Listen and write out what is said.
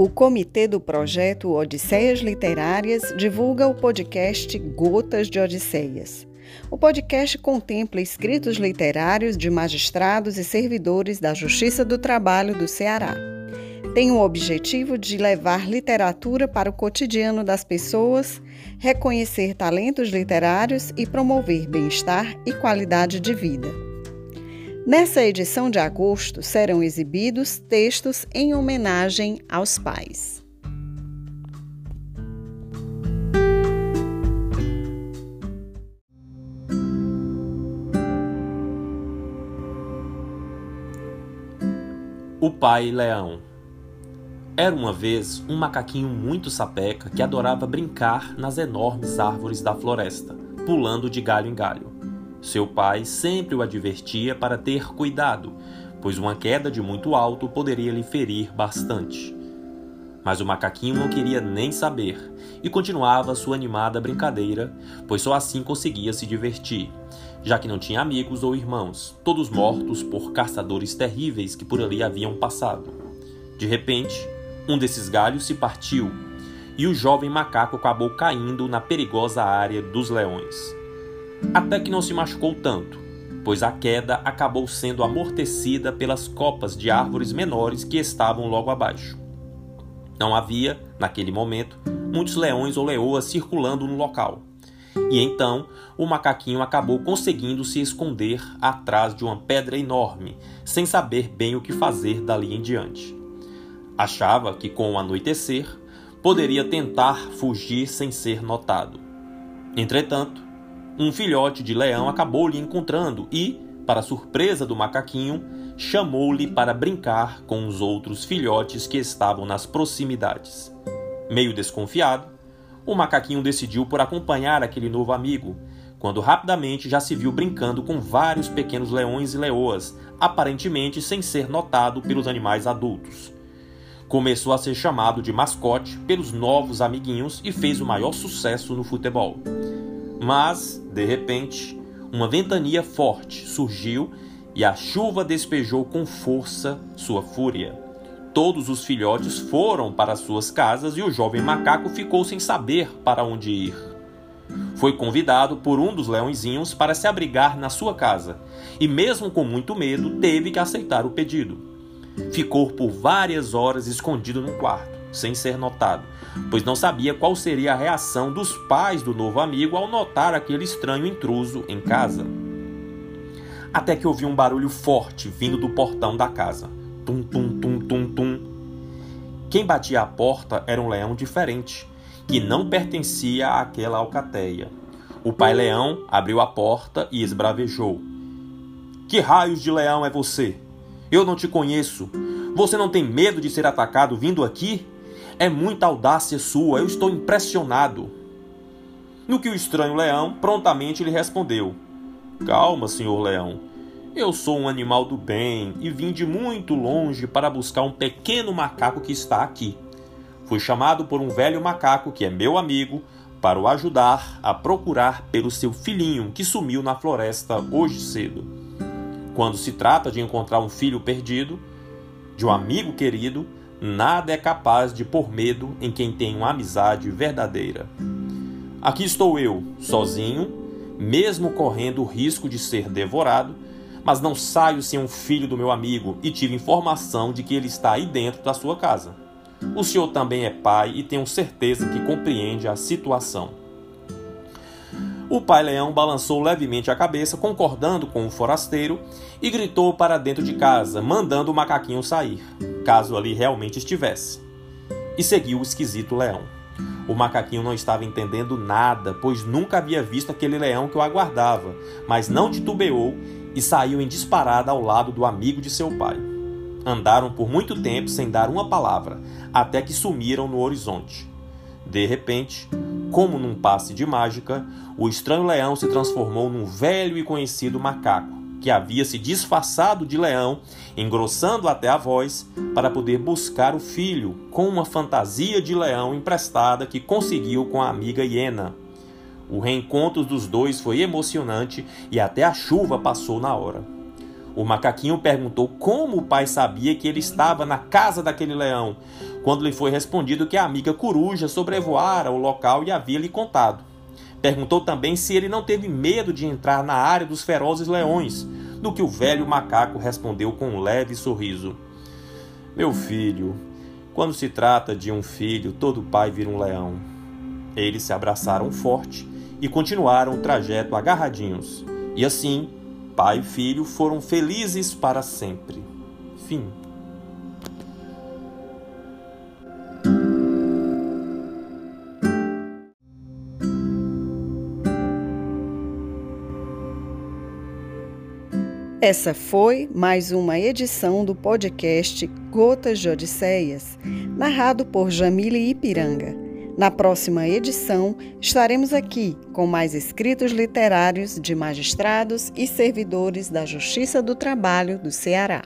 O comitê do projeto Odisseias Literárias divulga o podcast Gotas de Odisseias. O podcast contempla escritos literários de magistrados e servidores da Justiça do Trabalho do Ceará. Tem o objetivo de levar literatura para o cotidiano das pessoas, reconhecer talentos literários e promover bem-estar e qualidade de vida. Nessa edição de agosto serão exibidos textos em homenagem aos pais. O Pai Leão Era uma vez um macaquinho muito sapeca que adorava brincar nas enormes árvores da floresta, pulando de galho em galho. Seu pai sempre o advertia para ter cuidado, pois uma queda de muito alto poderia lhe ferir bastante. Mas o macaquinho não queria nem saber e continuava sua animada brincadeira, pois só assim conseguia se divertir, já que não tinha amigos ou irmãos, todos mortos por caçadores terríveis que por ali haviam passado. De repente, um desses galhos se partiu e o jovem macaco acabou caindo na perigosa área dos leões até que não se machucou tanto, pois a queda acabou sendo amortecida pelas copas de árvores menores que estavam logo abaixo. Não havia, naquele momento, muitos leões ou leoas circulando no local. E então o macaquinho acabou conseguindo se esconder atrás de uma pedra enorme, sem saber bem o que fazer dali em diante. Achava que com o anoitecer poderia tentar fugir sem ser notado. Entretanto, um filhote de leão acabou lhe encontrando e, para surpresa do macaquinho, chamou-lhe para brincar com os outros filhotes que estavam nas proximidades. Meio desconfiado, o macaquinho decidiu por acompanhar aquele novo amigo, quando rapidamente já se viu brincando com vários pequenos leões e leoas, aparentemente sem ser notado pelos animais adultos. Começou a ser chamado de mascote pelos novos amiguinhos e fez o maior sucesso no futebol. Mas, de repente, uma ventania forte surgiu e a chuva despejou com força sua fúria. Todos os filhotes foram para suas casas e o jovem macaco ficou sem saber para onde ir. Foi convidado por um dos leõezinhos para se abrigar na sua casa e, mesmo com muito medo, teve que aceitar o pedido. Ficou por várias horas escondido no quarto sem ser notado, pois não sabia qual seria a reação dos pais do novo amigo ao notar aquele estranho intruso em casa. Até que ouviu um barulho forte vindo do portão da casa. Tum, tum, tum, tum, tum. Quem batia a porta era um leão diferente, que não pertencia àquela alcateia. O pai leão abriu a porta e esbravejou: Que raios de leão é você? Eu não te conheço. Você não tem medo de ser atacado vindo aqui? É muita audácia sua, eu estou impressionado. No que o estranho leão prontamente lhe respondeu: Calma, senhor leão. Eu sou um animal do bem e vim de muito longe para buscar um pequeno macaco que está aqui. Fui chamado por um velho macaco que é meu amigo para o ajudar a procurar pelo seu filhinho que sumiu na floresta hoje cedo. Quando se trata de encontrar um filho perdido, de um amigo querido, Nada é capaz de pôr medo em quem tem uma amizade verdadeira. Aqui estou eu, sozinho, mesmo correndo o risco de ser devorado, mas não saio sem um filho do meu amigo e tive informação de que ele está aí dentro da sua casa. O senhor também é pai e tenho certeza que compreende a situação. O pai leão balançou levemente a cabeça, concordando com o forasteiro, e gritou para dentro de casa, mandando o macaquinho sair, caso ali realmente estivesse. E seguiu o esquisito leão. O macaquinho não estava entendendo nada, pois nunca havia visto aquele leão que o aguardava, mas não titubeou e saiu em disparada ao lado do amigo de seu pai. Andaram por muito tempo sem dar uma palavra, até que sumiram no horizonte. De repente, como num passe de mágica, o estranho leão se transformou num velho e conhecido macaco, que havia se disfarçado de leão, engrossando até a voz, para poder buscar o filho com uma fantasia de leão emprestada que conseguiu com a amiga hiena. O reencontro dos dois foi emocionante e até a chuva passou na hora. O macaquinho perguntou como o pai sabia que ele estava na casa daquele leão, quando lhe foi respondido que a amiga coruja sobrevoara o local e havia lhe contado. Perguntou também se ele não teve medo de entrar na área dos ferozes leões, do que o velho macaco respondeu com um leve sorriso: Meu filho, quando se trata de um filho, todo pai vira um leão. Eles se abraçaram forte e continuaram o trajeto agarradinhos. E assim, pai e filho foram felizes para sempre. Fim. Essa foi mais uma edição do podcast Gotas de Odisseias, narrado por Jamile Ipiranga. Na próxima edição, estaremos aqui com mais escritos literários de magistrados e servidores da Justiça do Trabalho do Ceará.